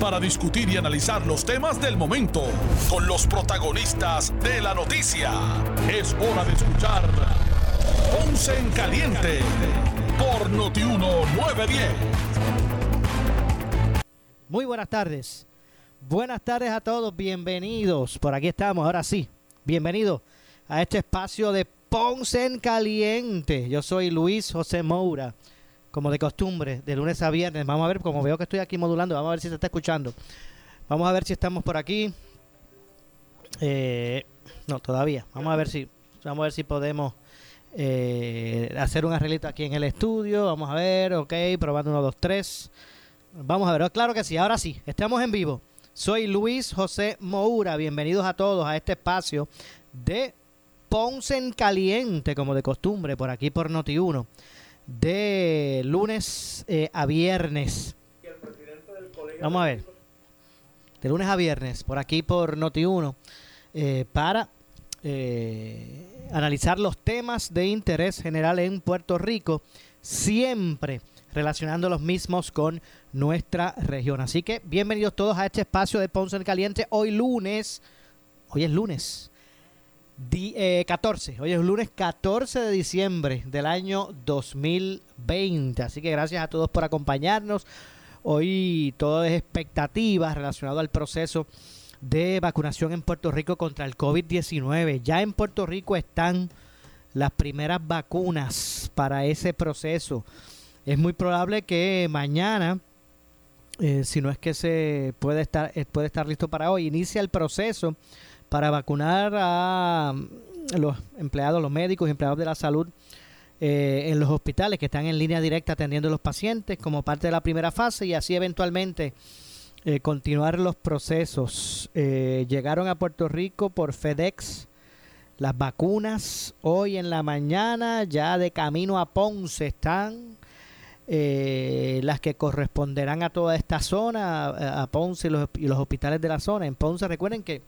para discutir y analizar los temas del momento con los protagonistas de la noticia. Es hora de escuchar Ponce en Caliente por Notiuno 910. Muy buenas tardes. Buenas tardes a todos, bienvenidos. Por aquí estamos, ahora sí. Bienvenidos a este espacio de Ponce en Caliente. Yo soy Luis José Moura como de costumbre, de lunes a viernes. Vamos a ver, como veo que estoy aquí modulando, vamos a ver si se está escuchando. Vamos a ver si estamos por aquí. Eh, no, todavía. Vamos a ver si, vamos a ver si podemos eh, hacer un arreglito aquí en el estudio. Vamos a ver, ok, probando uno, dos, tres. Vamos a ver, oh, claro que sí, ahora sí, estamos en vivo. Soy Luis José Moura, bienvenidos a todos a este espacio de Ponce en Caliente, como de costumbre, por aquí por Noti1 de lunes eh, a viernes. Vamos a ver. De lunes a viernes, por aquí por Noti1, eh, para eh, analizar los temas de interés general en Puerto Rico, siempre relacionando los mismos con nuestra región. Así que bienvenidos todos a este espacio de Ponce en Caliente. Hoy lunes, hoy es lunes, 14. Eh, Hoy es lunes 14 de diciembre del año 2020. Así que gracias a todos por acompañarnos. Hoy todo es expectativas relacionado al proceso de vacunación en Puerto Rico contra el COVID-19. Ya en Puerto Rico están las primeras vacunas para ese proceso. Es muy probable que mañana, eh, si no es que se puede estar, eh, puede estar listo para hoy, inicie el proceso para vacunar a mm, los empleados, los médicos y empleados de la salud eh, en los hospitales que están en línea directa atendiendo a los pacientes como parte de la primera fase y así eventualmente eh, continuar los procesos. Eh, llegaron a Puerto Rico por FedEx las vacunas hoy en la mañana, ya de camino a Ponce están. las que corresponderán a toda esta zona, a, Ponce y los, y los hospitales de la zona. En Ponce, recuerden que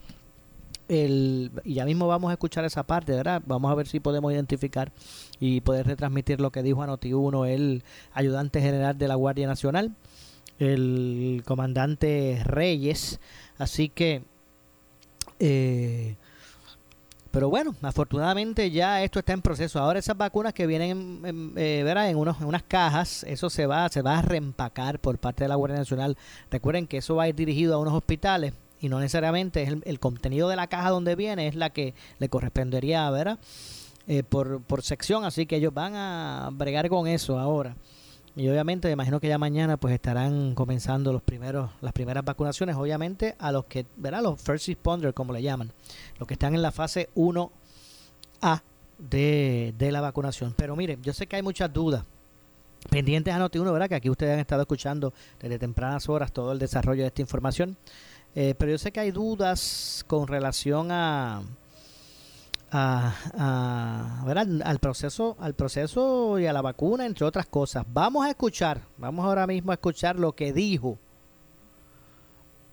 el, y ya mismo vamos a escuchar esa parte, ¿verdad? Vamos a ver si podemos identificar y poder retransmitir lo que dijo a Noti1 el ayudante general de la Guardia Nacional, el comandante Reyes. Así que, eh, pero bueno, afortunadamente ya esto está en proceso. Ahora esas vacunas que vienen, en, eh, ¿verdad? en, unos, unas cajas, eso se va, se va a reempacar por parte de la Guardia Nacional. Recuerden que eso va a ir dirigido a unos hospitales y no necesariamente es el, contenido de la caja donde viene es la que le correspondería, ¿verdad? Eh, por, por sección, así que ellos van a bregar con eso ahora. Y obviamente, me imagino que ya mañana pues estarán comenzando los primeros, las primeras vacunaciones, obviamente a los que, ¿verdad? Los first responders, como le llaman, los que están en la fase 1A de, de la vacunación. Pero miren, yo sé que hay muchas dudas pendientes a Noti1, ¿verdad? Que aquí ustedes han estado escuchando desde tempranas horas todo el desarrollo de esta información. Eh, pero yo sé que hay dudas con relación a, a, al proceso al proceso y a la vacuna entre otras cosas. Vamos a escuchar vamos ahora mismo a escuchar lo que dijo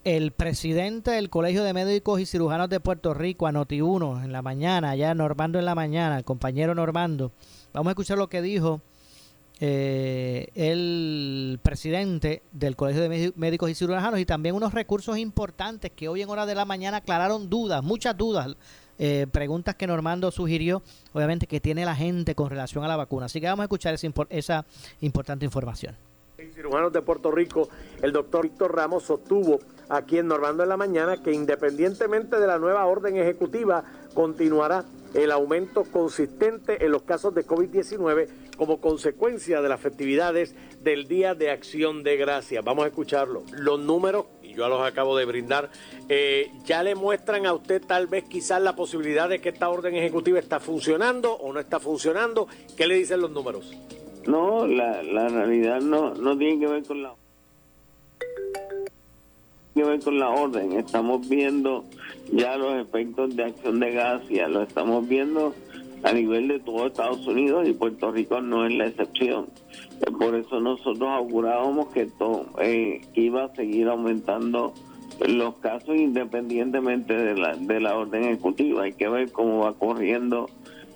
el presidente del Colegio de Médicos y Cirujanos de Puerto Rico a Noti1 en la mañana ya Normando en la mañana el compañero Normando. Vamos a escuchar lo que dijo eh, el presidente del Colegio de Médicos y Cirujanos y también unos recursos importantes que hoy en hora de la mañana aclararon dudas, muchas dudas, eh, preguntas que Normando sugirió, obviamente que tiene la gente con relación a la vacuna. Así que vamos a escuchar esa, esa importante información. Cirujanos de Puerto Rico, el doctor Víctor Ramos sostuvo aquí en Normando en la mañana que independientemente de la nueva orden ejecutiva, continuará el aumento consistente en los casos de COVID-19 como consecuencia de las festividades del Día de Acción de Gracias. Vamos a escucharlo. Los números, y yo los acabo de brindar, eh, ya le muestran a usted tal vez quizás la posibilidad de que esta orden ejecutiva está funcionando o no está funcionando. ¿Qué le dicen los números? No, la, la realidad no, no tiene que ver con la que ver con la orden. Estamos viendo ya los efectos de acción de gracia, lo estamos viendo a nivel de todo Estados Unidos y Puerto Rico no es la excepción. Eh, por eso nosotros augurábamos que esto eh, iba a seguir aumentando los casos independientemente de la, de la orden ejecutiva. Hay que ver cómo va corriendo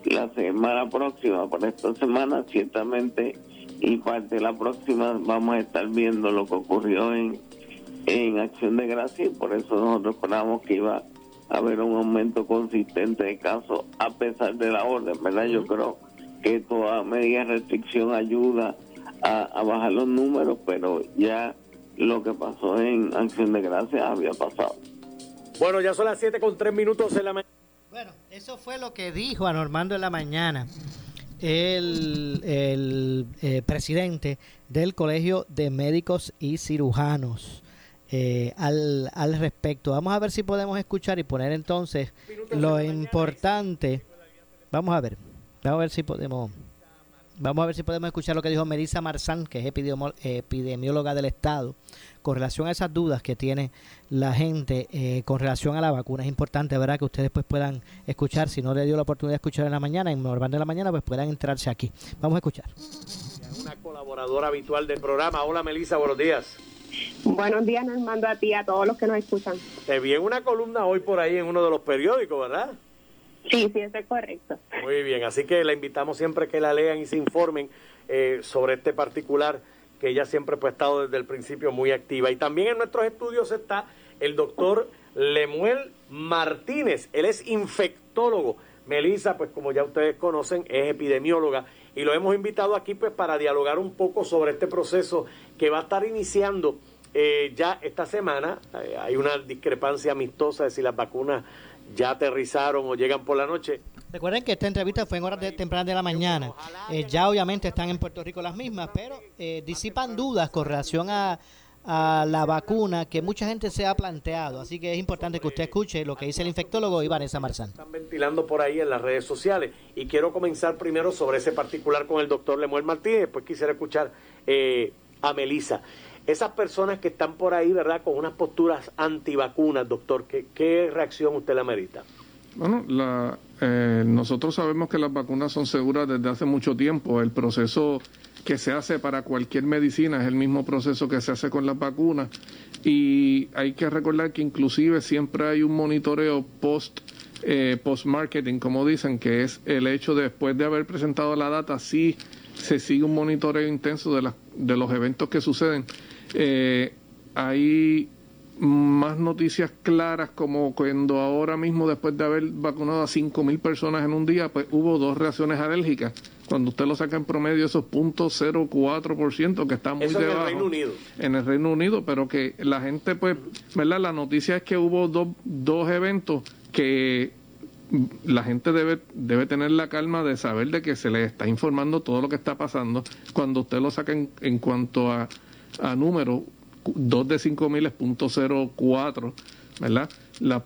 la semana próxima. Por esta semana, ciertamente, y parte de la próxima, vamos a estar viendo lo que ocurrió en, en Acción de Gracia y por eso nosotros esperamos que iba a haber un aumento consistente de casos a pesar de la orden, ¿verdad? Yo creo que toda medida de restricción ayuda a, a bajar los números, pero ya lo que pasó en Acción de Gracia había pasado. Bueno, ya son las 7 con 3 minutos en la mañana. Bueno, eso fue lo que dijo a Normando en la mañana el, el eh, presidente del Colegio de Médicos y Cirujanos. Eh, al, al respecto. Vamos a ver si podemos escuchar y poner entonces lo importante. Vamos a ver, vamos a ver si podemos Vamos a ver si podemos escuchar lo que dijo Melissa Marzán, que es epidemióloga del Estado, con relación a esas dudas que tiene la gente eh, con relación a la vacuna. Es importante, ¿verdad?, que ustedes pues puedan escuchar. Si no le dio la oportunidad de escuchar en la mañana, en Normando de la mañana, pues puedan entrarse aquí. Vamos a escuchar. Una colaboradora habitual del programa. Hola, Melissa, buenos días. Buenos días, Normando, a ti, a todos los que nos escuchan. Te vi en una columna hoy por ahí en uno de los periódicos, ¿verdad? Sí, sí, eso es correcto. Muy bien, así que la invitamos siempre que la lean y se informen eh, sobre este particular que ella siempre pues, ha estado desde el principio muy activa. Y también en nuestros estudios está el doctor Lemuel Martínez, él es infectólogo. Melissa, pues como ya ustedes conocen, es epidemióloga y lo hemos invitado aquí pues para dialogar un poco sobre este proceso que va a estar iniciando eh, ya esta semana. Eh, hay una discrepancia amistosa de si las vacunas ya aterrizaron o llegan por la noche. Recuerden que esta entrevista fue en horas de, tempranas de la mañana. Eh, ya obviamente están en Puerto Rico las mismas, pero eh, disipan dudas con relación a, a la vacuna que mucha gente se ha planteado. Así que es importante que usted escuche lo que dice el infectólogo y Vanessa Marzán. Están ventilando por ahí en las redes sociales. Y quiero comenzar primero sobre ese particular con el doctor Lemuel Martínez. Después quisiera escuchar eh, a Melisa. Esas personas que están por ahí, ¿verdad?, con unas posturas antivacunas, doctor, ¿qué, qué reacción usted le merita? Bueno, la, eh, nosotros sabemos que las vacunas son seguras desde hace mucho tiempo. El proceso que se hace para cualquier medicina es el mismo proceso que se hace con las vacunas. Y hay que recordar que inclusive siempre hay un monitoreo post eh, post marketing, como dicen, que es el hecho de después de haber presentado la data, sí se sigue un monitoreo intenso de, las de los eventos que suceden. Eh, hay más noticias claras como cuando ahora mismo después de haber vacunado a 5.000 personas en un día, pues hubo dos reacciones alérgicas. Cuando usted lo saca en promedio esos .04% que está muy Eso debajo. en el Reino Unido. En el Reino Unido, pero que la gente pues, ¿verdad? La noticia es que hubo dos, dos eventos que la gente debe, debe tener la calma de saber de que se le está informando todo lo que está pasando. Cuando usted lo saca en, en cuanto a, a números, 2 de 5 mil es punto 0,4, ¿verdad?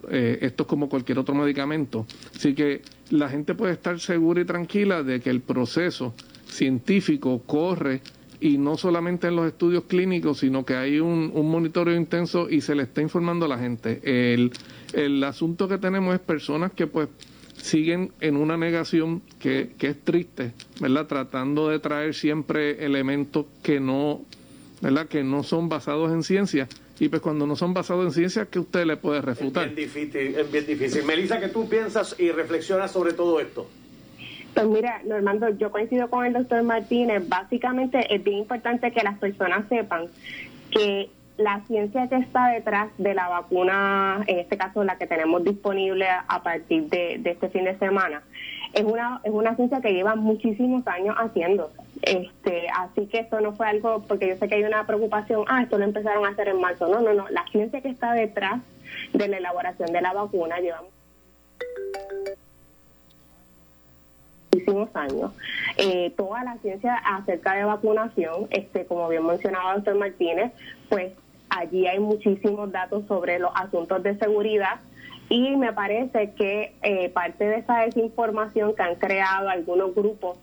Eh, esto es como cualquier otro medicamento. Así que la gente puede estar segura y tranquila de que el proceso científico corre y no solamente en los estudios clínicos, sino que hay un, un monitoreo intenso y se le está informando a la gente. El, el asunto que tenemos es personas que pues siguen en una negación que, que es triste, ¿verdad? Tratando de traer siempre elementos que no, ¿verdad? Que no son basados en ciencia. Y pues cuando no son basados en ciencia, ¿qué usted le puede Es refutar? bien difícil, es bien difícil. Melissa, ¿qué tú piensas y reflexionas sobre todo esto? Pues mira, Normando, yo coincido con el doctor Martínez. Básicamente es bien importante que las personas sepan que la ciencia que está detrás de la vacuna, en este caso la que tenemos disponible a partir de, de este fin de semana, es una es una ciencia que lleva muchísimos años haciendo. Este, así que esto no fue algo, porque yo sé que hay una preocupación, ah, esto lo empezaron a hacer en marzo. No, no, no. La ciencia que está detrás de la elaboración de la vacuna lleva muchísimos años. Eh, toda la ciencia acerca de vacunación, este, como bien mencionaba doctor Martínez, pues allí hay muchísimos datos sobre los asuntos de seguridad y me parece que eh, parte de esa desinformación que han creado algunos grupos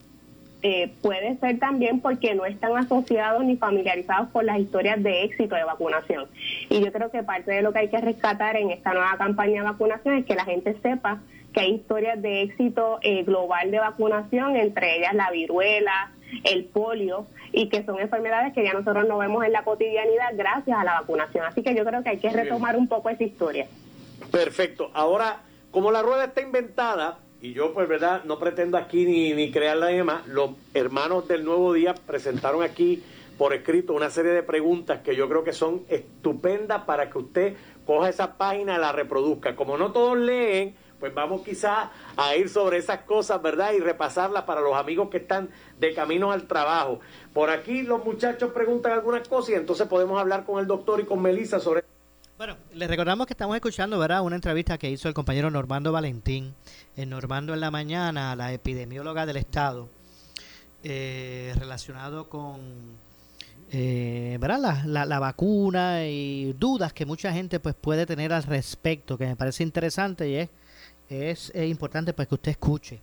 eh, puede ser también porque no están asociados ni familiarizados con las historias de éxito de vacunación. Y yo creo que parte de lo que hay que rescatar en esta nueva campaña de vacunación es que la gente sepa que hay historias de éxito eh, global de vacunación, entre ellas la viruela, el polio, y que son enfermedades que ya nosotros no vemos en la cotidianidad gracias a la vacunación. Así que yo creo que hay que retomar un poco esa historia. Perfecto. Ahora, como la rueda está inventada, y yo pues verdad no pretendo aquí ni, ni crearla ni demás, los hermanos del Nuevo Día presentaron aquí por escrito una serie de preguntas que yo creo que son estupendas para que usted coja esa página y la reproduzca. Como no todos leen, pues vamos quizás a ir sobre esas cosas, ¿verdad? Y repasarlas para los amigos que están de camino al trabajo. Por aquí los muchachos preguntan algunas cosas y entonces podemos hablar con el doctor y con Melissa sobre bueno, les recordamos que estamos escuchando, ¿verdad? Una entrevista que hizo el compañero Normando Valentín, en Normando en la mañana, la epidemióloga del Estado, eh, relacionado con, eh, ¿verdad? La, la, vacuna y dudas que mucha gente pues puede tener al respecto, que me parece interesante y es, es, importante pues que usted escuche.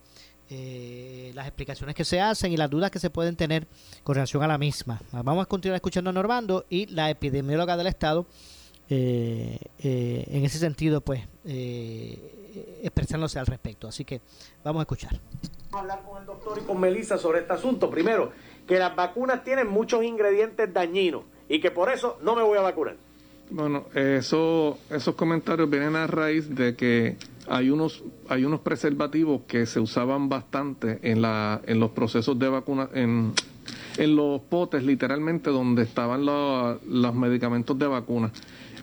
Eh, las explicaciones que se hacen y las dudas que se pueden tener con relación a la misma. Vamos a continuar escuchando a Normando y la epidemióloga del Estado eh, eh, en ese sentido, pues, eh, expresándose al respecto. Así que vamos a escuchar. Vamos a hablar con el doctor y con Melissa sobre este asunto. Primero, que las vacunas tienen muchos ingredientes dañinos y que por eso no me voy a vacunar. Bueno, eso, esos comentarios vienen a raíz de que hay unos hay unos preservativos que se usaban bastante en la en los procesos de vacuna en, en los potes literalmente donde estaban los, los medicamentos de vacuna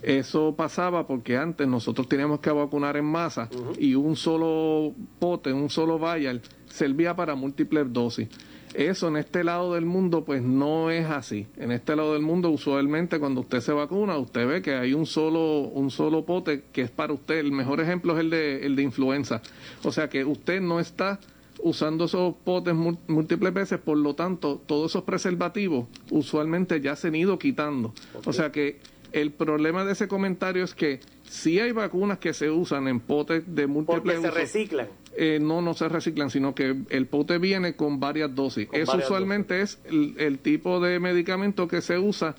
eso pasaba porque antes nosotros teníamos que vacunar en masa y un solo pote, un solo vial servía para múltiples dosis. Eso en este lado del mundo pues no es así. En este lado del mundo usualmente cuando usted se vacuna usted ve que hay un solo un solo pote que es para usted. El mejor ejemplo es el de el de influenza. O sea que usted no está usando esos potes múltiples veces, por lo tanto, todos esos preservativos usualmente ya se han ido quitando. O sea que el problema de ese comentario es que si hay vacunas que se usan en potes de múltiples Porque se reciclan. Eh, no, no se reciclan, sino que el pote viene con varias dosis. Eso usualmente es el, tipo de medicamento que se usa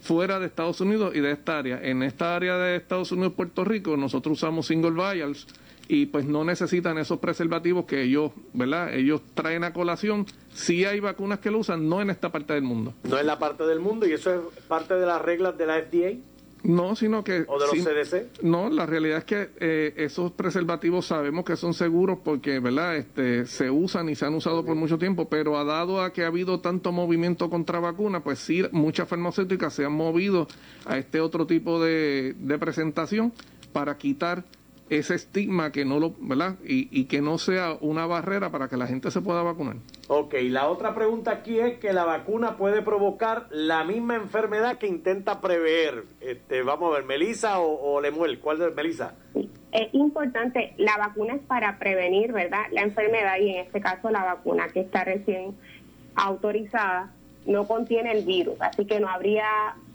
fuera de Estados Unidos y de esta área. En esta área de Estados Unidos, Puerto Rico, nosotros usamos single vials y pues no necesitan esos preservativos que ellos, ¿verdad? Ellos traen a colación. Sí hay vacunas que lo usan, no en esta parte del mundo. No en la parte del mundo y eso es parte de las reglas de la FDA. No, sino que... ¿O de los CDC? No, la realidad es que eh, esos preservativos sabemos que son seguros porque, ¿verdad? Este, se usan y se han usado por mucho tiempo, pero ha dado a que ha habido tanto movimiento contra vacuna, pues sí, muchas farmacéuticas se han movido a este otro tipo de, de presentación para quitar ese estigma que no lo, ¿verdad? Y, y, que no sea una barrera para que la gente se pueda vacunar. Ok, la otra pregunta aquí es que la vacuna puede provocar la misma enfermedad que intenta prever. Este, vamos a ver, Melisa o, Lemuel, ¿cuál es Melisa? Es importante, la vacuna es para prevenir, ¿verdad? La enfermedad y en este caso la vacuna que está recién autorizada no contiene el virus, así que no habría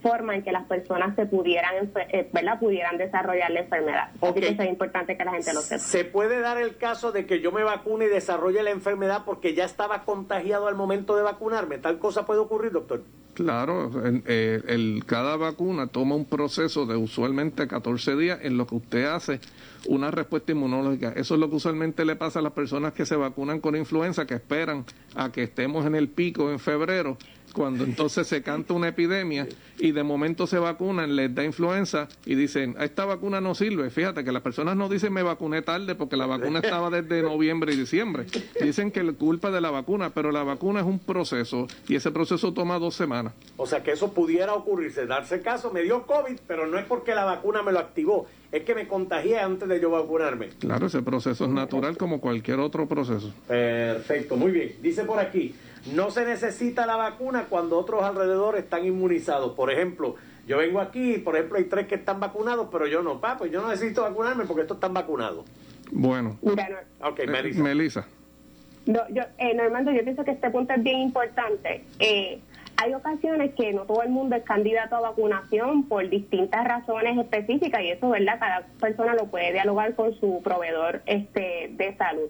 forma en que las personas se pudieran, eh, ¿verdad? pudieran desarrollar la enfermedad. Así que es importante que la gente lo sepa. ¿Se puede dar el caso de que yo me vacune y desarrolle la enfermedad porque ya estaba contagiado al momento de vacunarme? ¿Tal cosa puede ocurrir, doctor? Claro, eh, el, cada vacuna toma un proceso de usualmente 14 días en lo que usted hace una respuesta inmunológica. Eso es lo que usualmente le pasa a las personas que se vacunan con influenza, que esperan a que estemos en el pico en febrero cuando entonces se canta una epidemia y de momento se vacunan, les da influenza y dicen, esta vacuna no sirve. Fíjate que las personas no dicen me vacuné tarde porque la vacuna estaba desde noviembre y diciembre. Dicen que es culpa de la vacuna, pero la vacuna es un proceso y ese proceso toma dos semanas. O sea que eso pudiera ocurrirse, darse caso, me dio COVID, pero no es porque la vacuna me lo activó, es que me contagié antes de yo vacunarme. Claro, ese proceso es natural como cualquier otro proceso. Perfecto, muy bien. Dice por aquí, no se necesita la vacuna cuando otros alrededor están inmunizados. Por ejemplo, yo vengo aquí, por ejemplo, hay tres que están vacunados, pero yo no. Pa, pues yo no necesito vacunarme porque estos están vacunados. Bueno. ok, eh, Melissa. yo, eh, Normando, yo pienso que este punto es bien importante. Eh, hay ocasiones que no todo el mundo es candidato a vacunación por distintas razones específicas y eso, ¿verdad? Cada persona lo puede dialogar con su proveedor este de salud.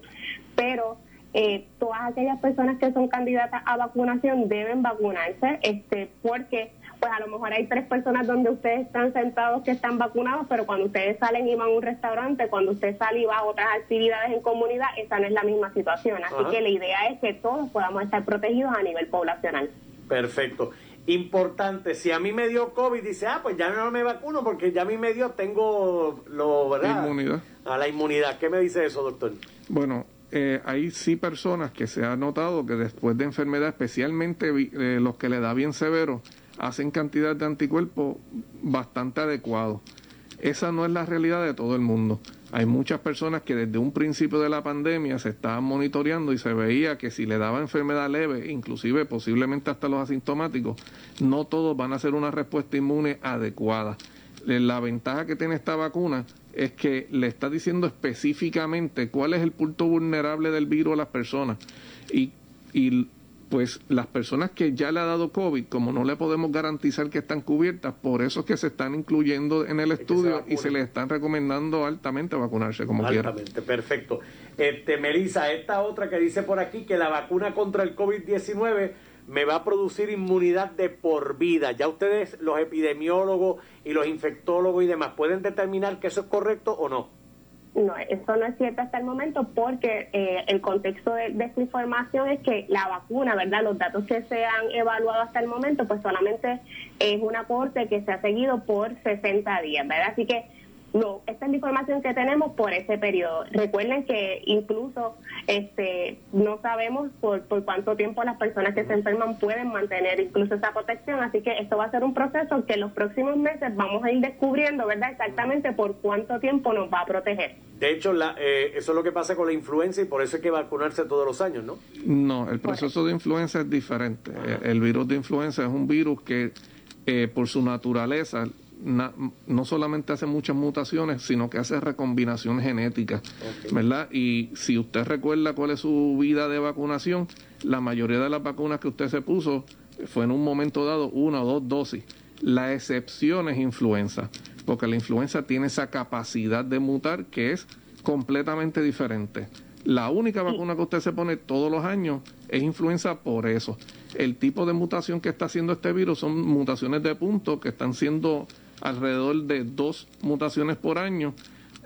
Pero eh, todas aquellas personas que son candidatas a vacunación deben vacunarse, este, porque pues a lo mejor hay tres personas donde ustedes están sentados que están vacunados, pero cuando ustedes salen y van a un restaurante, cuando usted sale y va a otras actividades en comunidad, esa no es la misma situación. Así que la idea es que todos podamos estar protegidos a nivel poblacional. Perfecto. Importante, si a mí me dio COVID, dice, ah, pues ya no me vacuno porque ya a mí me dio, tengo lo, ¿verdad? Inmunidad. A la inmunidad. ¿Qué me dice eso, doctor? Bueno, eh, hay sí personas que se ha notado que después de enfermedad, especialmente eh, los que le da bien severo, hacen cantidad de anticuerpos bastante adecuados. Esa no es la realidad de todo el mundo. Hay muchas personas que desde un principio de la pandemia se estaban monitoreando y se veía que si le daba enfermedad leve, inclusive posiblemente hasta los asintomáticos, no todos van a hacer una respuesta inmune adecuada. Eh, la ventaja que tiene esta vacuna es que le está diciendo específicamente cuál es el punto vulnerable del virus a las personas y, y pues las personas que ya le ha dado COVID, como no le podemos garantizar que están cubiertas, por eso es que se están incluyendo en el estudio y se les están recomendando altamente vacunarse como. Altamente, perfecto. Este, Melissa, esta otra que dice por aquí que la vacuna contra el COVID-19 me va a producir inmunidad de por vida. Ya ustedes, los epidemiólogos y los infectólogos y demás, ¿pueden determinar que eso es correcto o no? No, eso no es cierto hasta el momento porque eh, el contexto de, esta información es que la vacuna, ¿verdad? Los datos que se han evaluado hasta el momento, pues solamente es un aporte que se ha seguido por 60 días, ¿verdad? Así que no, esta es la información que tenemos por ese periodo. Recuerden que incluso este no sabemos por, por cuánto tiempo las personas que se enferman pueden mantener incluso esa protección, así que esto va a ser un proceso que en los próximos meses vamos a ir descubriendo, ¿verdad? Exactamente por cuánto tiempo nos va a proteger. De hecho, la, eh, eso es lo que pasa con la influenza y por eso hay que vacunarse todos los años, ¿no? No, el proceso de influenza es diferente. El virus de influenza es un virus que eh, por su naturaleza no solamente hace muchas mutaciones, sino que hace recombinación genética, ¿verdad? Y si usted recuerda cuál es su vida de vacunación, la mayoría de las vacunas que usted se puso fue en un momento dado una o dos dosis. La excepción es influenza, porque la influenza tiene esa capacidad de mutar que es completamente diferente. La única vacuna que usted se pone todos los años es influenza por eso. El tipo de mutación que está haciendo este virus son mutaciones de punto que están siendo alrededor de dos mutaciones por año,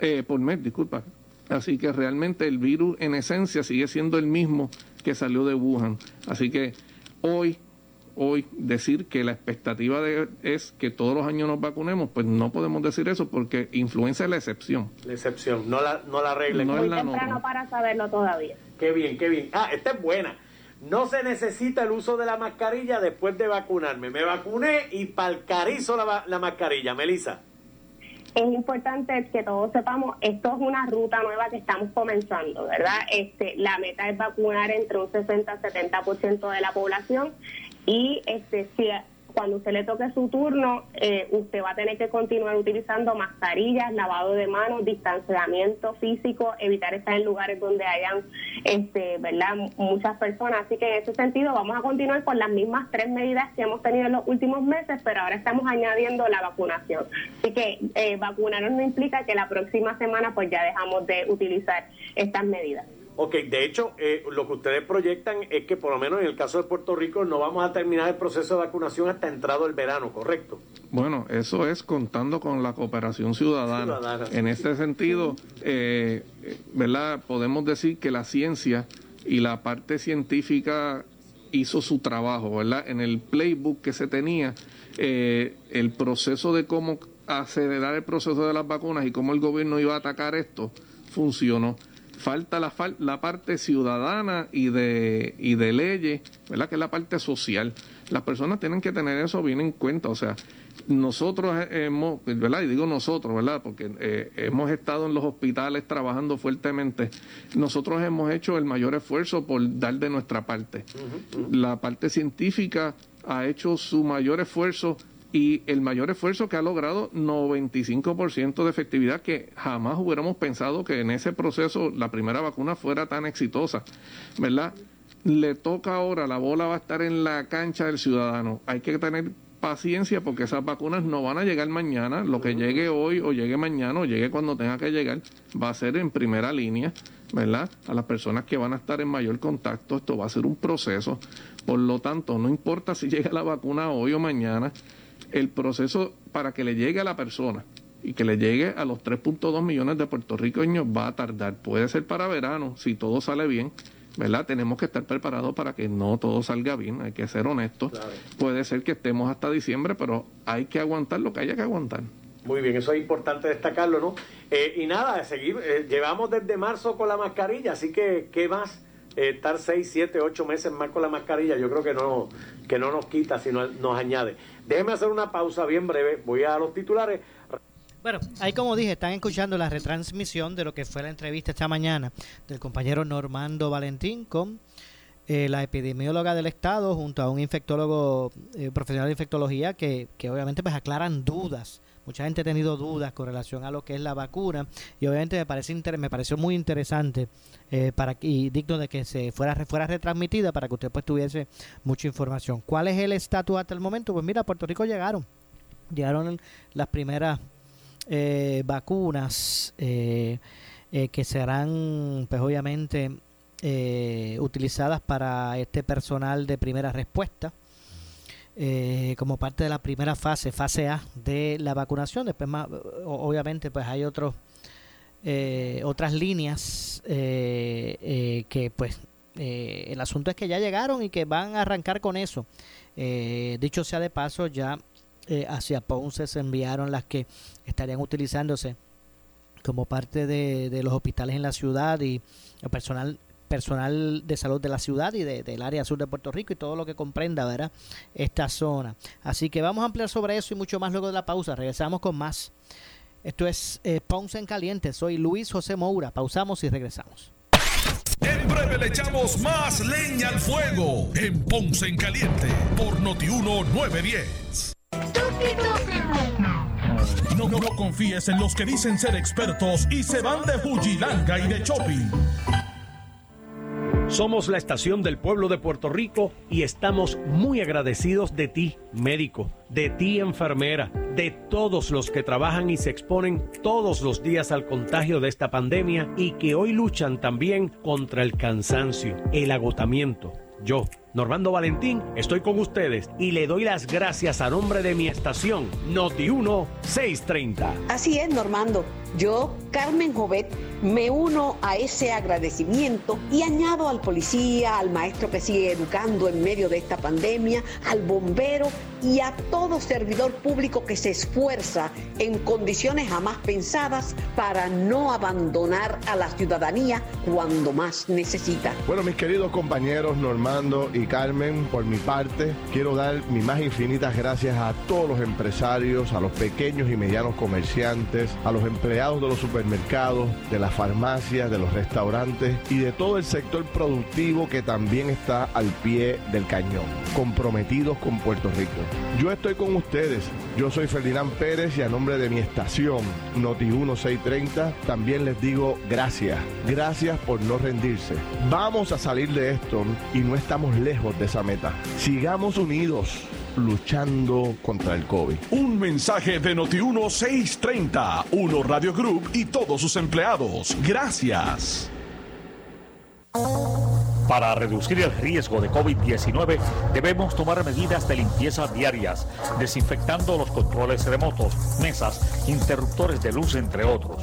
eh, por mes, disculpa. Así que realmente el virus en esencia sigue siendo el mismo que salió de Wuhan. Así que hoy, hoy decir que la expectativa de, es que todos los años nos vacunemos, pues no podemos decir eso porque influenza es la excepción. La excepción, no la, no la regla. No es temprano para saberlo todavía. Qué bien, qué bien. Ah, esta es buena. No se necesita el uso de la mascarilla después de vacunarme. Me vacuné y palcarizo la, la mascarilla. Melissa. Es importante que todos sepamos, esto es una ruta nueva que estamos comenzando, ¿verdad? Este, la meta es vacunar entre un 60 a 70% de la población y este, si cuando usted le toque su turno, eh, usted va a tener que continuar utilizando mascarillas, lavado de manos, distanciamiento físico, evitar estar en lugares donde hayan, este, ¿verdad? Muchas personas. Así que en ese sentido vamos a continuar con las mismas tres medidas que hemos tenido en los últimos meses, pero ahora estamos añadiendo la vacunación. Así que eh, vacunarnos no implica que la próxima semana pues ya dejamos de utilizar estas medidas. Ok, de hecho, eh, lo que ustedes proyectan es que por lo menos en el caso de Puerto Rico no vamos a terminar el proceso de vacunación hasta entrado el verano, ¿correcto? Bueno, eso es contando con la cooperación ciudadana. En este sentido, eh, ¿verdad? Podemos decir que la ciencia y la parte científica hizo su trabajo, ¿verdad? En el playbook que se tenía, eh, el proceso de cómo acelerar el proceso de las vacunas y cómo el gobierno iba a atacar esto funcionó falta la, la parte ciudadana y de, y de leyes, ¿verdad? Que es la parte social. Las personas tienen que tener eso bien en cuenta, o sea, nosotros hemos, ¿verdad? Y digo nosotros, ¿verdad? Porque eh, hemos estado en los hospitales trabajando fuertemente. Nosotros hemos hecho el mayor esfuerzo por dar de nuestra parte. La parte científica ha hecho su mayor esfuerzo y el mayor esfuerzo que ha logrado 95% de efectividad que jamás hubiéramos pensado que en ese proceso la primera vacuna fuera tan exitosa, ¿verdad? Le toca ahora, la bola va a estar en la cancha del ciudadano. Hay que tener paciencia porque esas vacunas no van a llegar mañana. Lo que llegue hoy o llegue mañana o llegue cuando tenga que llegar va a ser en primera línea. ¿verdad? A las personas que van a estar en mayor contacto, esto va a ser un proceso. Por lo tanto, no importa si llega la vacuna hoy o mañana, el proceso para que le llegue a la persona y que le llegue a los 3.2 millones de puertorriqueños va a tardar. Puede ser para verano, si todo sale bien, ¿verdad? Tenemos que estar preparados para que no todo salga bien, hay que ser honestos. Puede ser que estemos hasta diciembre, pero hay que aguantar lo que haya que aguantar. Muy bien, eso es importante destacarlo, ¿no? Eh, y nada, seguir, eh, llevamos desde marzo con la mascarilla, así que, ¿qué más? Eh, estar 6, 7, 8 meses más con la mascarilla, yo creo que no, que no nos quita, sino nos añade. Déjeme hacer una pausa bien breve, voy a los titulares. Bueno, ahí como dije, están escuchando la retransmisión de lo que fue la entrevista esta mañana del compañero Normando Valentín con la epidemióloga del Estado junto a un infectólogo profesional de infectología que, que obviamente pues aclaran dudas Mucha gente ha tenido dudas con relación a lo que es la vacuna y obviamente me parece me pareció muy interesante eh, para y digno de que se fuera fuera retransmitida para que usted pues tuviese mucha información. ¿Cuál es el estatus hasta el momento? Pues mira, a Puerto Rico llegaron llegaron las primeras eh, vacunas eh, que serán pues obviamente utilizadas para este personal de primera respuesta eh, como parte de la primera fase, fase A de la vacunación. Después, obviamente, pues hay otros eh, otras líneas eh, que, pues, el asunto es que ya llegaron y que van a arrancar con eso. dicho sea de paso, ya hacia Ponce se enviaron las que estarían utilizándose como parte de los hospitales en la ciudad y el personal personal de salud de la ciudad y del área sur de Puerto Rico y todo lo que comprenda ¿verdad? esta zona. Así que vamos a ampliar sobre eso y mucho más luego de la pausa. Regresamos con más. Esto es eh, Ponce en Caliente. Soy Luis José Moura. Pausamos y regresamos. En breve le echamos más leña al fuego en Ponce en Caliente por Notiuno 910. No, no, confíes en los que dicen ser expertos y se van de Fujilanga y de shopping. Somos la estación del pueblo de Puerto Rico y estamos muy agradecidos de ti, médico, de ti, enfermera, de todos los que trabajan y se exponen todos los días al contagio de esta pandemia y que hoy luchan también contra el cansancio, el agotamiento. Yo, Normando Valentín, estoy con ustedes y le doy las gracias a nombre de mi estación, Noti 1 630. Así es, Normando. Yo, Carmen Jovet, me uno a ese agradecimiento y añado al policía, al maestro que sigue educando en medio de esta pandemia, al bombero y a todo servidor público que se esfuerza en condiciones jamás pensadas para no abandonar a la ciudadanía cuando más necesita. Bueno, mis queridos compañeros Normando y Carmen, por mi parte, quiero dar mis más infinitas gracias a todos los empresarios, a los pequeños y medianos comerciantes, a los empleados de los supermercados, de las farmacias, de los restaurantes y de todo el sector productivo que también está al pie del cañón, comprometidos con Puerto Rico. Yo estoy con ustedes, yo soy Ferdinand Pérez y a nombre de mi estación Noti 1630 también les digo gracias, gracias por no rendirse. Vamos a salir de esto y no estamos lejos de esa meta. Sigamos unidos luchando contra el COVID. Un mensaje de Noti 1630, Uno Radio Group y todos sus empleados. Gracias. Para reducir el riesgo de COVID-19 debemos tomar medidas de limpieza diarias, desinfectando los controles remotos, mesas, interruptores de luz, entre otros.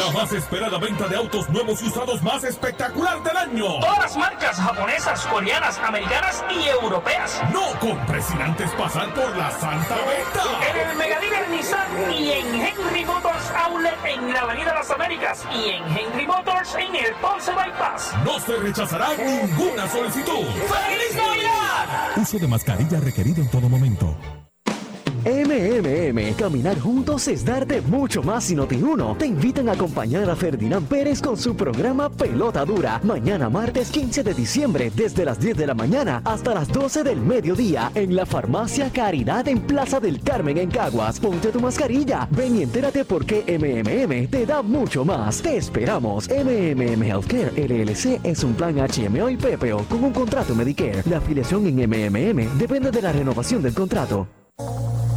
La más esperada venta de autos nuevos y usados más espectacular del año. Todas las marcas japonesas, coreanas, americanas y europeas. No compres sin antes pasar por la santa venta. En el Mega Dealer Nissan y en Henry Motors Outlet en la Avenida Las Américas y en Henry Motors en el Ponce Bypass. No se rechazará ninguna solicitud. ¡Feliz Navidad! Uso de mascarilla requerido en todo momento. MMM, caminar juntos es darte mucho más y Noti1 te invitan a acompañar a Ferdinand Pérez con su programa Pelota Dura, mañana martes 15 de diciembre, desde las 10 de la mañana hasta las 12 del mediodía, en la farmacia Caridad en Plaza del Carmen en Caguas. Ponte tu mascarilla, ven y entérate por qué MMM te da mucho más. Te esperamos. MMM Healthcare LLC es un plan HMO y PPO con un contrato Medicare. La afiliación en MMM depende de la renovación del contrato.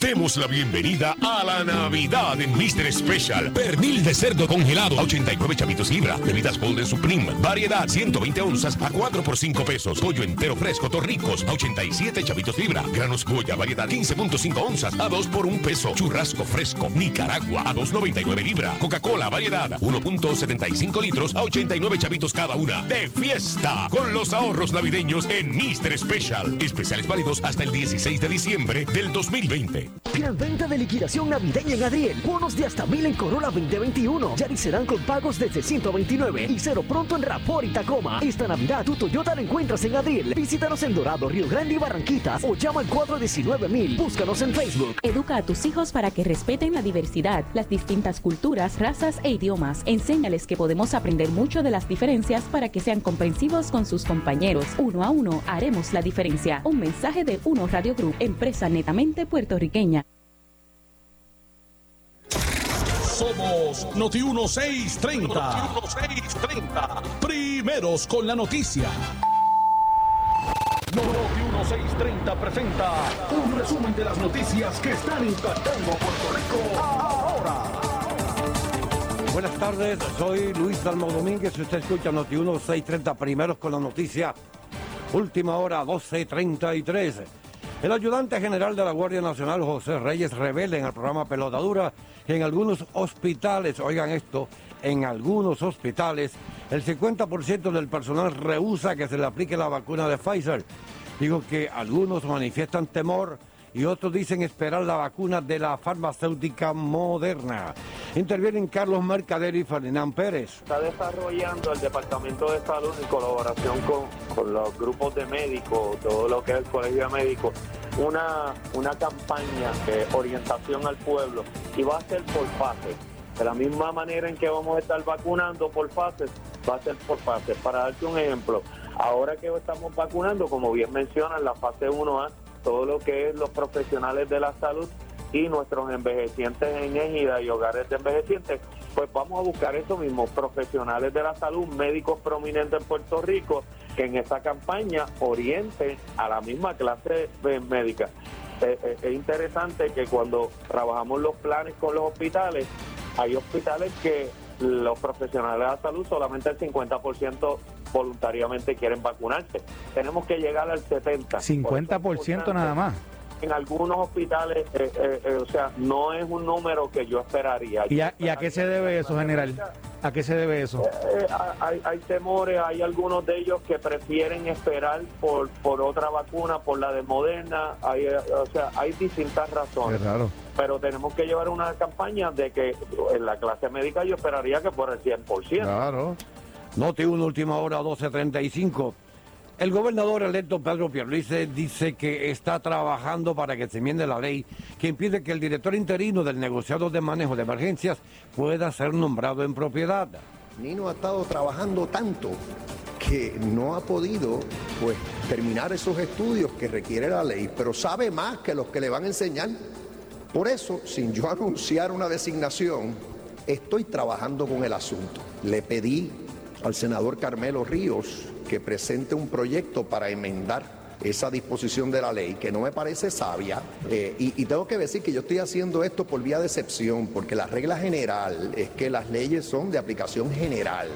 Demos la bienvenida a la Navidad en Mr. Special. Pernil de cerdo congelado a 89 chavitos libra. Bebidas Golden Supreme. Variedad 120 onzas a 4 por 5 pesos. Pollo entero fresco Torricos a 87 chavitos libra. Granos Goya. Variedad 15.5 onzas a 2 por 1 peso. Churrasco fresco Nicaragua a 2.99 libra. Coca-Cola. Variedad 1.75 litros a 89 chavitos cada una. De fiesta con los ahorros navideños en Mr. Special. Especiales válidos hasta el 16 de diciembre del 2020. Gran venta de liquidación navideña en Adriel. Bonos de hasta mil en Corolla 2021. Ya serán con pagos desde 129 y cero pronto en Rapor y Tacoma. Esta Navidad tu Toyota la encuentras en Adriel. Visítanos en Dorado, Río Grande y Barranquitas o llama al 419 mil. Búscanos en Facebook. Educa a tus hijos para que respeten la diversidad, las distintas culturas, razas e idiomas. Enséñales que podemos aprender mucho de las diferencias para que sean comprensivos con sus compañeros. Uno a uno haremos la diferencia. Un mensaje de Uno Radio Group, empresa netamente puertorriqueña. Somos Noti 1630. Noti 1630. Primeros con la noticia. Noti 1630 presenta un resumen de las noticias que están impactando Puerto Rico ahora. Buenas tardes, soy Luis Dalmo Domínguez y usted escucha Noti 1630 primeros con la noticia. Última hora 12.33. El ayudante general de la Guardia Nacional, José Reyes, revela en el programa Pelotadura que en algunos hospitales, oigan esto, en algunos hospitales, el 50% del personal rehúsa que se le aplique la vacuna de Pfizer. Digo que algunos manifiestan temor y otros dicen esperar la vacuna de la farmacéutica moderna. Intervienen Carlos Mercader y Ferdinand Pérez. Está desarrollando el Departamento de Salud en colaboración con, con los grupos de médicos, todo lo que es el Colegio de Médicos, una, una campaña de orientación al pueblo y va a ser por fases. De la misma manera en que vamos a estar vacunando por fases, va a ser por fases. Para darte un ejemplo, ahora que estamos vacunando, como bien mencionan, la fase 1A, todo lo que es los profesionales de la salud y nuestros envejecientes en ejida y hogares de envejecientes, pues vamos a buscar eso mismo, profesionales de la salud, médicos prominentes en Puerto Rico, que en esta campaña orienten a la misma clase médica. Eh, eh, es interesante que cuando trabajamos los planes con los hospitales, hay hospitales que los profesionales de la salud solamente el 50% voluntariamente quieren vacunarse. Tenemos que llegar al 70%. 50% nada más. En algunos hospitales, eh, eh, eh, o sea, no es un número que yo esperaría. ¿Y a, y a qué se debe eso, general? ¿A qué se debe eso? Eh, hay, hay temores, hay algunos de ellos que prefieren esperar por, por otra vacuna, por la de Moderna, hay, eh, o sea, hay distintas razones. Pero tenemos que llevar una campaña de que en la clase médica yo esperaría que por el 100%. Claro. Noti 1, última hora, 12.35. El gobernador electo Pedro Pierluisi dice que está trabajando para que se enmiende la ley que impide que el director interino del negociado de manejo de emergencias pueda ser nombrado en propiedad. Nino ha estado trabajando tanto que no ha podido pues terminar esos estudios que requiere la ley, pero sabe más que los que le van a enseñar. Por eso, sin yo anunciar una designación, estoy trabajando con el asunto. Le pedí al senador Carmelo Ríos que presente un proyecto para enmendar esa disposición de la ley que no me parece sabia eh, y, tengo que decir que yo estoy haciendo esto por vía de excepción porque la regla general es que las leyes son de aplicación general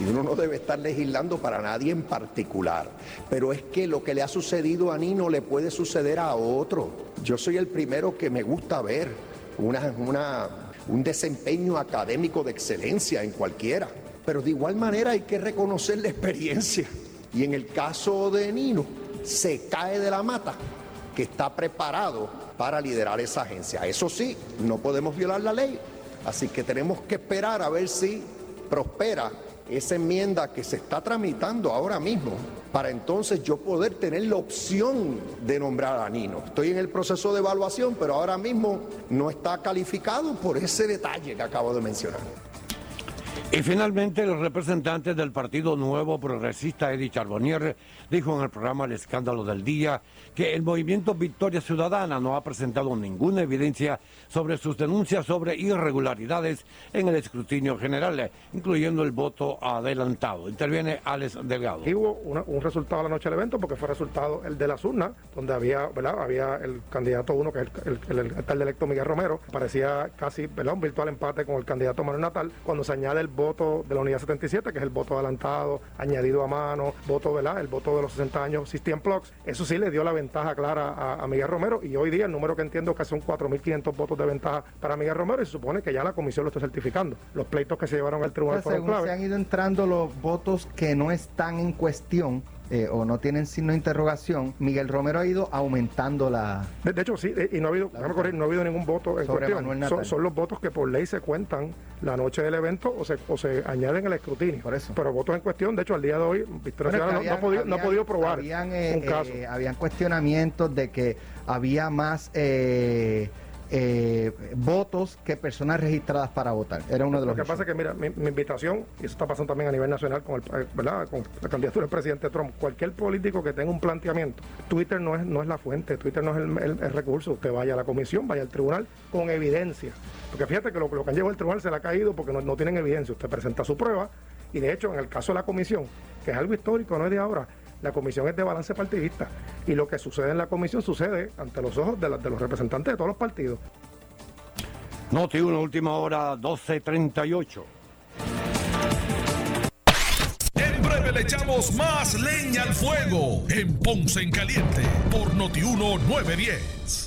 y uno no debe estar legislando para nadie en particular. Pero es que lo que le ha sucedido a Nino le puede suceder a otro. Yo soy el primero que me gusta ver una, un desempeño académico de excelencia en cualquiera. Pero de igual manera hay que reconocer la experiencia. Y en el caso de Nino, se cae de la mata que está preparado para liderar esa agencia. Eso sí, no podemos violar la ley. Así que tenemos que esperar a ver si prospera esa enmienda que se está tramitando ahora mismo para entonces yo poder tener la opción de nombrar a Nino. Estoy en el proceso de evaluación, pero ahora mismo no está calificado por ese detalle que acabo de mencionar. Y finalmente el representante del Partido Nuevo Progresista, Eddie Charbonnier, dijo en el programa El Escándalo del Día que el movimiento Victoria Ciudadana no ha presentado ninguna evidencia sobre sus denuncias sobre irregularidades en el escrutinio general, incluyendo el voto adelantado. Interviene Alex Delgado. Hubo un resultado la noche del evento porque fue resultado el de las urnas, donde había, ¿verdad? Había el candidato uno, que es el, el, el electo Miguel Romero, parecía casi, ¿verdad? Un virtual empate con el candidato Manuel Natal, cuando se añade el voto de la unidad 77, que es el voto adelantado, añadido a mano, voto, ¿verdad? El voto de los 60 años, System Plugs. Eso sí le dio la ventaja clara a, a Miguel Romero y hoy día el número que entiendo que son 4.500 votos de ventaja para Miguel Romero y se supone que ya la comisión lo está certificando. Los pleitos que se llevaron al tribunal fueron Según se han ido entrando los votos que no están en cuestión eh, o no tienen signo de interrogación, Miguel Romero ha ido aumentando la... De, de hecho, sí, eh, y no ha habido, no ha habido ningún voto en Sobre cuestión. Manuel Son, son los votos que por ley se cuentan la noche del evento o se, o se añaden al escrutinio. Por eso. Pero votos en cuestión, de hecho, al día de hoy, Victoria Bueno, no, ha habían- podido, no ha podido probar habían, eh, un caso. eh, habían cuestionamientos de que había más eh, eh, votos que personas registradas para votar. Era uno de Lo los que issues. pasa es que, mira, mi, mi invitación, y eso está pasando también a nivel nacional con, el, eh, ¿verdad? con la candidatura del presidente Trump, cualquier político que tenga un planteamiento, Twitter no es, no es la fuente, Twitter no es el, el- el recurso, usted vaya a la comisión, vaya al tribunal con evidencia. Porque fíjate que lo, lo que han llevado al tribunal se le ha caído porque no, no tienen evidencia, usted presenta su prueba y de hecho en el caso de la comisión, que es algo histórico, no es de ahora, la comisión es de balance partidista y lo que sucede en la comisión sucede ante los ojos de, la- de los representantes de todos los partidos. Noti 1, última hora, 12.38. En breve le echamos más leña al fuego en Ponce en Caliente por Notiuno 910.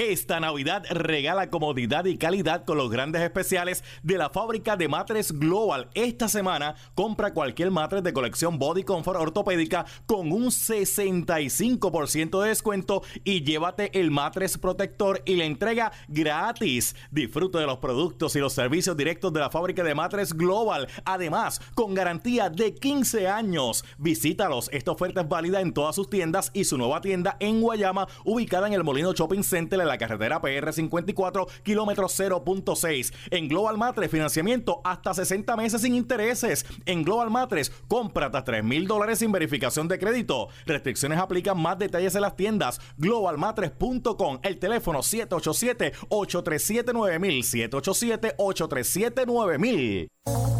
Esta Navidad regala comodidad y calidad con los grandes especiales de la fábrica de matres Global. Esta semana compra cualquier matres de colección Body Comfort ortopédica con un 65% de descuento y llévate el matres protector y la entrega gratis. Disfruta de los productos y los servicios directos de la fábrica de matres Global. Además, con garantía de 15 años. Visítalos. Esta oferta es válida en todas sus tiendas y su nueva tienda en Guayama, ubicada en el Molino Shopping Center en la carretera PR 54, kilómetro 0.6. En Global Matres, financiamiento hasta 60 meses sin intereses. En Global Matres, compra hasta 3 mil dólares sin verificación de crédito. Restricciones aplican más detalles en las tiendas. Globalmatres.com. El teléfono 787-837-9000. 787-837-9000.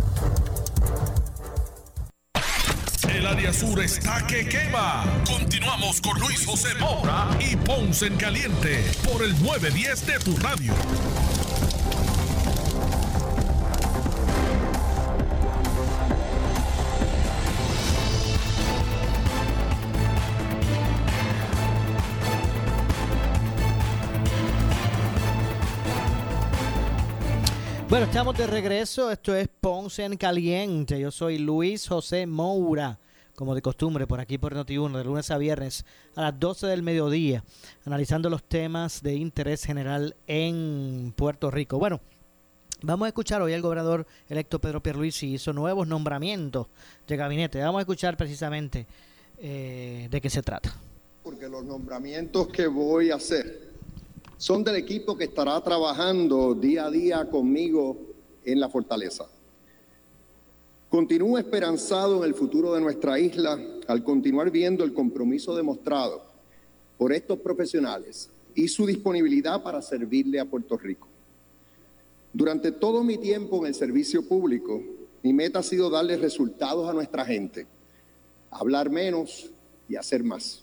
El área sur está que quema. Continuamos con Luis José Moura y Ponce en Caliente por el 910 de tu radio. Bueno, estamos de regreso. Esto es Ponce en Caliente. Yo soy Luis José Moura, como de costumbre, por aquí por Noti1, de lunes a viernes a las 12 del mediodía, analizando los temas de interés general en Puerto Rico. Bueno, vamos a escuchar hoy al gobernador electo Pedro Pierluisi hizo nuevos nombramientos de gabinete. Vamos a escuchar precisamente eh, de qué se trata. Porque los nombramientos que voy a hacer son del equipo que estará trabajando día a día conmigo en la fortaleza. Continúo esperanzado en el futuro de nuestra isla al continuar viendo el compromiso demostrado por estos profesionales y su disponibilidad para servirle a Puerto Rico. Durante todo mi tiempo en el servicio público, mi meta ha sido darle resultados a nuestra gente, hablar menos y hacer más.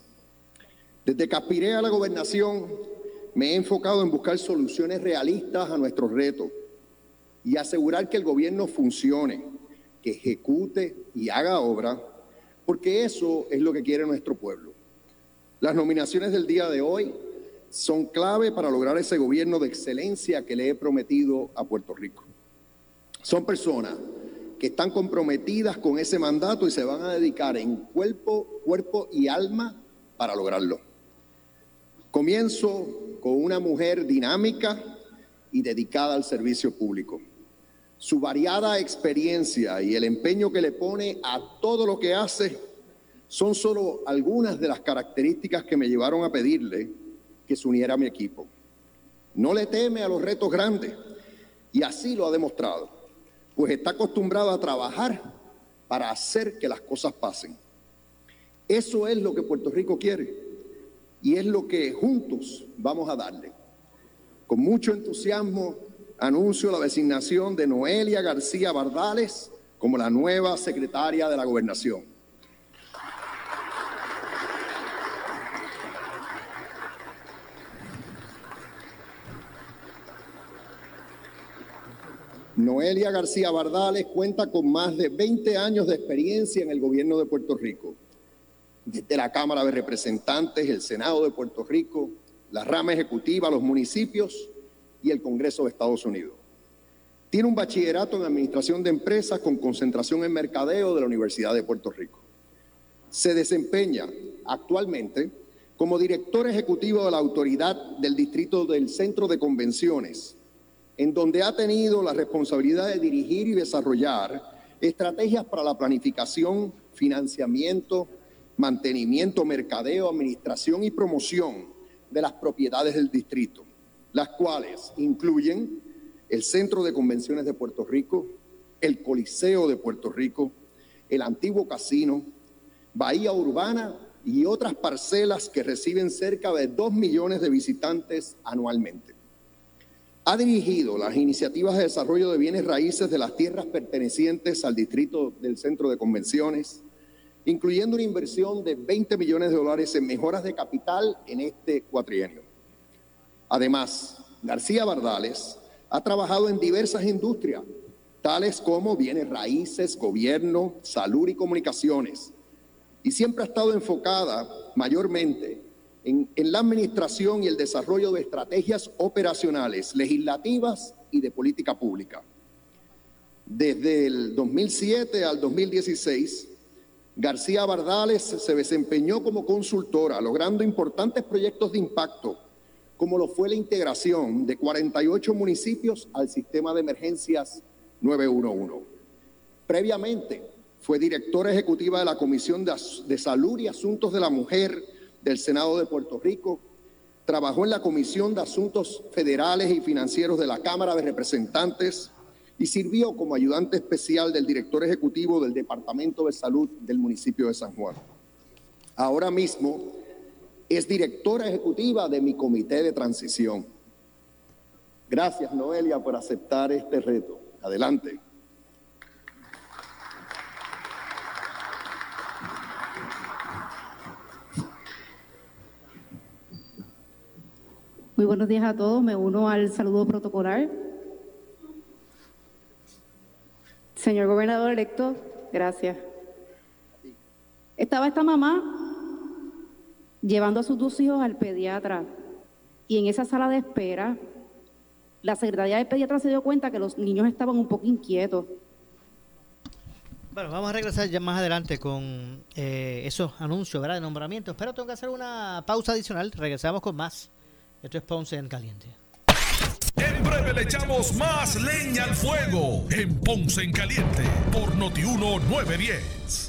Desde que aspiré a la gobernación, me he enfocado en buscar soluciones realistas a nuestros retos y asegurar que el gobierno funcione, que ejecute y haga obra, porque eso es lo que quiere nuestro pueblo. Las nominaciones del día de hoy son clave para lograr ese gobierno de excelencia que le he prometido a Puerto Rico. Son personas que están comprometidas con ese mandato y se van a dedicar en cuerpo, cuerpo y alma para lograrlo. Comienzo con una mujer dinámica y dedicada al servicio público. Su variada experiencia y el empeño que le pone a todo lo que hace son solo algunas de las características que me llevaron a pedirle que se uniera a mi equipo. No le teme a los retos grandes y así lo ha demostrado, pues está acostumbrado a trabajar para hacer que las cosas pasen. Eso es lo que Puerto Rico quiere y es lo que juntos vamos a darle. Con mucho entusiasmo anuncio la designación de Noelia García Bardales como la nueva secretaria de la gobernación. Noelia García Bardales cuenta con más de 20 años de experiencia en el gobierno de Puerto Rico, desde la Cámara de Representantes, el Senado de Puerto Rico, la rama ejecutiva, los municipios y el Congreso de Estados Unidos. Tiene un bachillerato en Administración de Empresas con concentración en Mercadeo de la Universidad de Puerto Rico. Se desempeña actualmente como director ejecutivo de la autoridad del Distrito del Centro de Convenciones en donde ha tenido la responsabilidad de dirigir y desarrollar estrategias para la planificación, financiamiento, mantenimiento, mercadeo, administración y promoción de las propiedades del distrito, las cuales incluyen el Centro de Convenciones de Puerto Rico, el Coliseo de Puerto Rico, el antiguo casino, Bahía Urbana y otras parcelas que reciben cerca de 2 millones de visitantes anualmente ha dirigido las iniciativas de desarrollo de bienes raíces de las tierras pertenecientes al distrito del Centro de Convenciones, incluyendo una inversión de 20 millones de dólares en mejoras de capital en este cuatrienio. Además, García Bardales ha trabajado en diversas industrias, tales como bienes raíces, gobierno, salud y comunicaciones, y siempre ha estado enfocada mayormente en, la administración y el desarrollo de estrategias operacionales, legislativas y de política pública. Desde el 2007 al 2016, García Bardales se desempeñó como consultora, logrando importantes proyectos de impacto, como lo fue la integración de 48 municipios al sistema de emergencias 911. Previamente, fue directora ejecutiva de la Comisión de Salud y Asuntos de la Mujer del Senado de Puerto Rico, trabajó en la Comisión de Asuntos Federales y Financieros de la Cámara de Representantes y sirvió como ayudante especial del director ejecutivo del Departamento de Salud del municipio de San Juan. Ahora mismo es directora ejecutiva de mi comité de transición. Gracias, Noelia, por aceptar este reto. Adelante. Muy buenos días a todos. Me uno al saludo protocolar. Señor gobernador electo, gracias. Estaba esta mamá llevando a sus dos hijos al pediatra y en esa sala de espera la secretaria de pediatra se dio cuenta que los niños estaban un poco inquietos. Bueno, vamos a regresar ya más adelante con eh, esos anuncios ¿verdad? de nombramientos, pero tengo que hacer una pausa adicional. Regresamos con más. Esto es Ponce en Caliente. En breve le echamos más leña al fuego en Ponce en Caliente por Notiuno 910.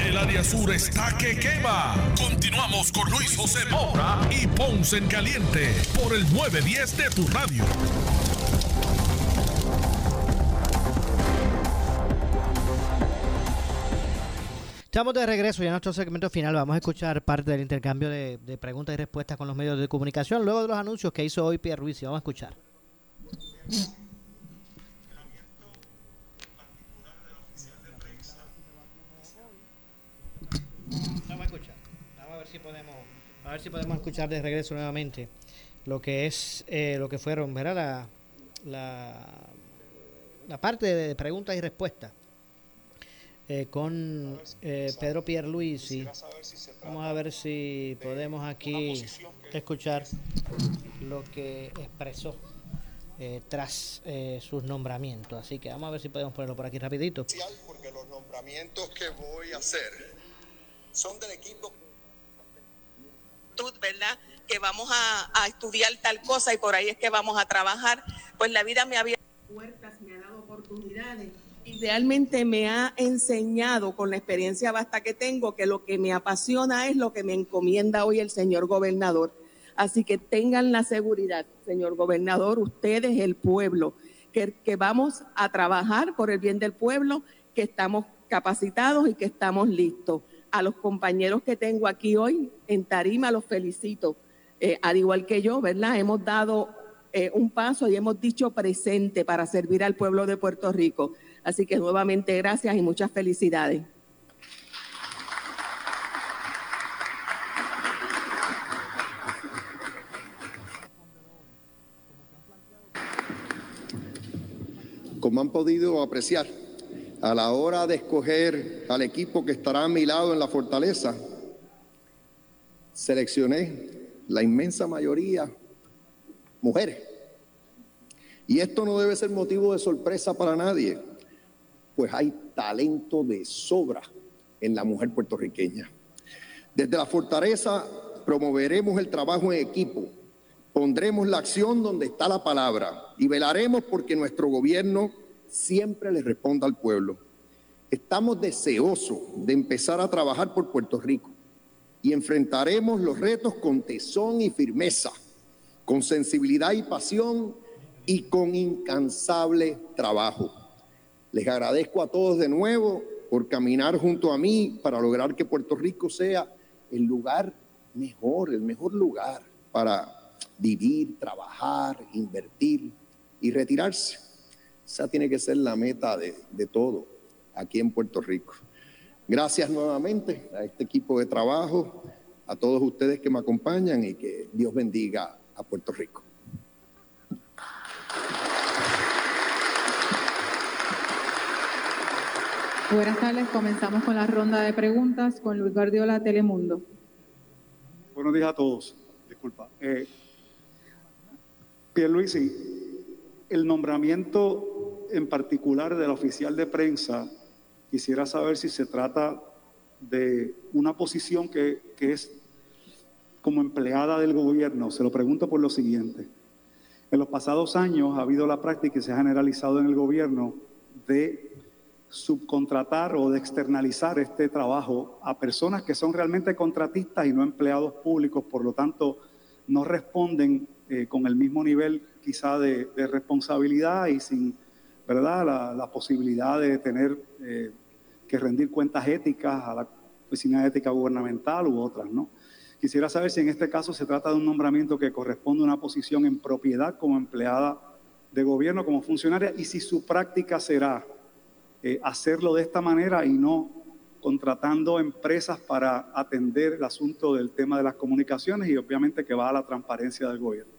El área sur está que quema. Continuamos con Luis José Moura y Ponce en Caliente por el 910 de tu radio. Estamos de regreso ya en nuestro segmento final. Vamos a escuchar parte del intercambio de, de preguntas y respuestas con los medios de comunicación luego de los anuncios que hizo hoy Pierre Ruiz. Vamos a escuchar. Vamos a escuchar. Vamos a ver si podemos, a ver si podemos escuchar de regreso nuevamente lo que es eh, lo que fueron, ¿verdad? La, la, la parte de preguntas y respuestas eh, con eh, Pedro Pierluisi. Vamos a ver si podemos aquí escuchar lo que expresó eh, tras sus nombramientos. Así que vamos a ver si podemos ponerlo por aquí rapidito. Porque los nombramientos que voy a hacer son del equipo ¿verdad? Que vamos a, estudiar tal cosa y por ahí es que vamos a trabajar. Pues la vida me había puertas, me ha dado oportunidades y realmente me ha enseñado con la experiencia basta que tengo que lo que me apasiona es lo que me encomienda hoy el señor gobernador. Así que tengan la seguridad, señor gobernador, ustedes, el pueblo, que vamos a trabajar por el bien del pueblo, que estamos capacitados y que estamos listos. A los compañeros que tengo aquí hoy en Tarima los felicito. Eh, al igual que yo, ¿verdad? Hemos dado eh, un paso y hemos dicho presente para servir al pueblo de Puerto Rico. Así que nuevamente gracias y muchas felicidades. Como han podido apreciar, a la hora de escoger al equipo que estará a mi lado en la fortaleza, seleccioné la inmensa mayoría mujeres. Y esto no debe ser motivo de sorpresa para nadie, pues hay talento de sobra en la mujer puertorriqueña. Desde la fortaleza promoveremos el trabajo en equipo, pondremos la acción donde está la palabra y velaremos porque nuestro gobierno siempre le responda al pueblo. Estamos deseosos de empezar a trabajar por Puerto Rico, y enfrentaremos los retos con tesón y firmeza, con sensibilidad y pasión y con incansable trabajo. Les agradezco a todos de nuevo por caminar junto a mí para lograr que Puerto Rico sea el lugar mejor, el mejor lugar para vivir, trabajar, invertir y retirarse. Esa tiene que ser la meta de, de todo aquí en Puerto Rico. Gracias nuevamente a este equipo de trabajo, a todos ustedes que me acompañan y que Dios bendiga a Puerto Rico. Buenas tardes, comenzamos con la ronda de preguntas con Luis Guardiola, Telemundo. Buenos días a todos. Disculpa. Eh, Pierluisi, el nombramiento en particular del oficial de prensa, quisiera saber si se trata de una posición que, que es como empleada del gobierno. Se lo pregunto por lo siguiente. En los pasados años ha habido la práctica y se ha generalizado en el gobierno de subcontratar o de externalizar este trabajo a personas que son realmente contratistas y no empleados públicos, por lo tanto no responden eh, con el mismo nivel quizá de, de responsabilidad y sin ¿verdad? La, la posibilidad de tener eh, que rendir cuentas éticas a la Oficina de Ética Gubernamental u otras, ¿no? Quisiera saber si en este caso se trata de un nombramiento que corresponde a una posición en propiedad como empleada de gobierno, como funcionaria, y si su práctica será eh, hacerlo de esta manera y no contratando empresas para atender el asunto del tema de las comunicaciones y obviamente que va a la transparencia del gobierno.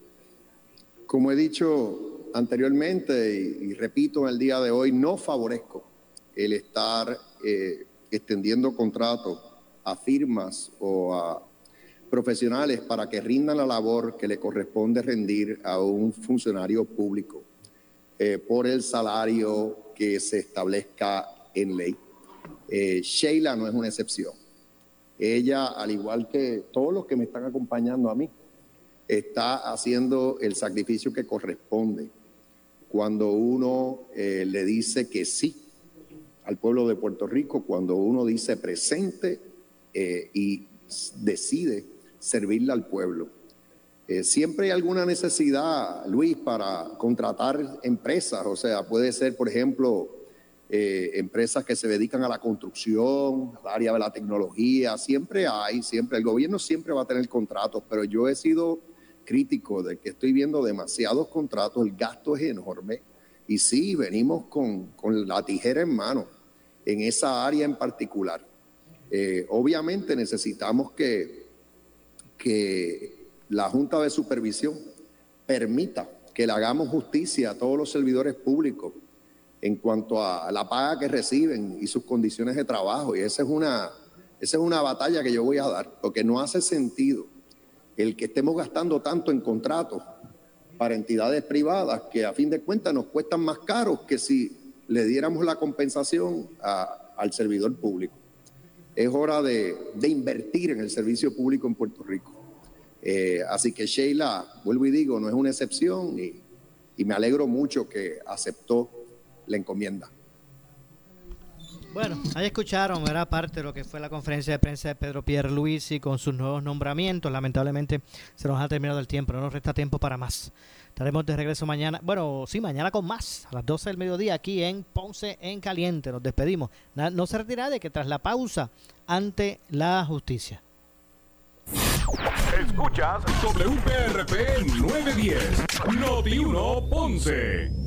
Como he dicho anteriormente y, repito en el día de hoy, no favorezco el estar eh, extendiendo contratos a firmas o a profesionales para que rindan la labor que le corresponde rendir a un funcionario público eh, por el salario que se establezca en ley. Eh, Sheila no es una excepción. Ella, al igual que todos los que me están acompañando a mí, está haciendo el sacrificio que corresponde cuando uno eh, le dice que sí al pueblo de Puerto Rico, cuando uno dice presente eh, y decide servirle al pueblo. Eh, siempre hay alguna necesidad, Luis, para contratar empresas, o sea, puede ser, por ejemplo, eh, empresas que se dedican a la construcción, al área de la tecnología, siempre hay, siempre, el gobierno siempre va a tener contratos, pero yo he sido crítico de que estoy viendo demasiados contratos, el gasto es enorme y sí, venimos con, con la tijera en mano en esa área en particular. Eh, obviamente necesitamos que, que la Junta de Supervisión permita que le hagamos justicia a todos los servidores públicos en cuanto a la paga que reciben y sus condiciones de trabajo. Y esa es una, esa es una batalla que yo voy a dar, porque no hace sentido el que estemos gastando tanto en contratos para entidades privadas que a fin de cuentas nos cuestan más caros que si le diéramos la compensación al servidor público. Es hora de, invertir en el servicio público en Puerto Rico. Eh, así que Sheila, vuelvo y digo, no es una excepción y me alegro mucho que aceptó la encomienda. Bueno, ahí escucharon, era parte de lo que fue la conferencia de prensa de Pedro Pierluisi con sus nuevos nombramientos. Lamentablemente se nos ha terminado el tiempo, no nos resta tiempo para más. Estaremos de regreso mañana, bueno, sí, mañana con más, a las 12 del mediodía aquí en Ponce en Caliente. Nos despedimos. No se retira de que tras la pausa ante la justicia. Escuchas WPRP 910, Noti 1 Ponce.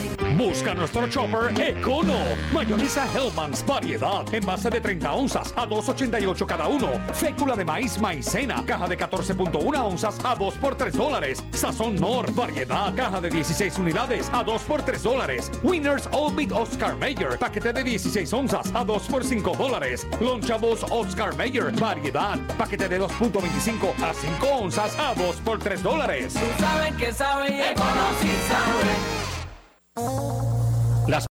Busca nuestro chopper Econo. Mayonesa Hellman's variedad en base de 30 onzas a 2.88 cada uno. Fécula de maíz maicena, caja de 14.1 onzas a 2 por 3 dólares. Sazón Nor, variedad, caja de 16 unidades a 2 por 3 dólares. Winners All Meat Oscar Mayer, paquete de 16 onzas a 2 por 5 dólares. Lonchabos Oscar Mayer, variedad, paquete de 2.25 a 5 onzas a 2 por 3 dólares. Tú sabes que sabe y Econo sí sabe. Las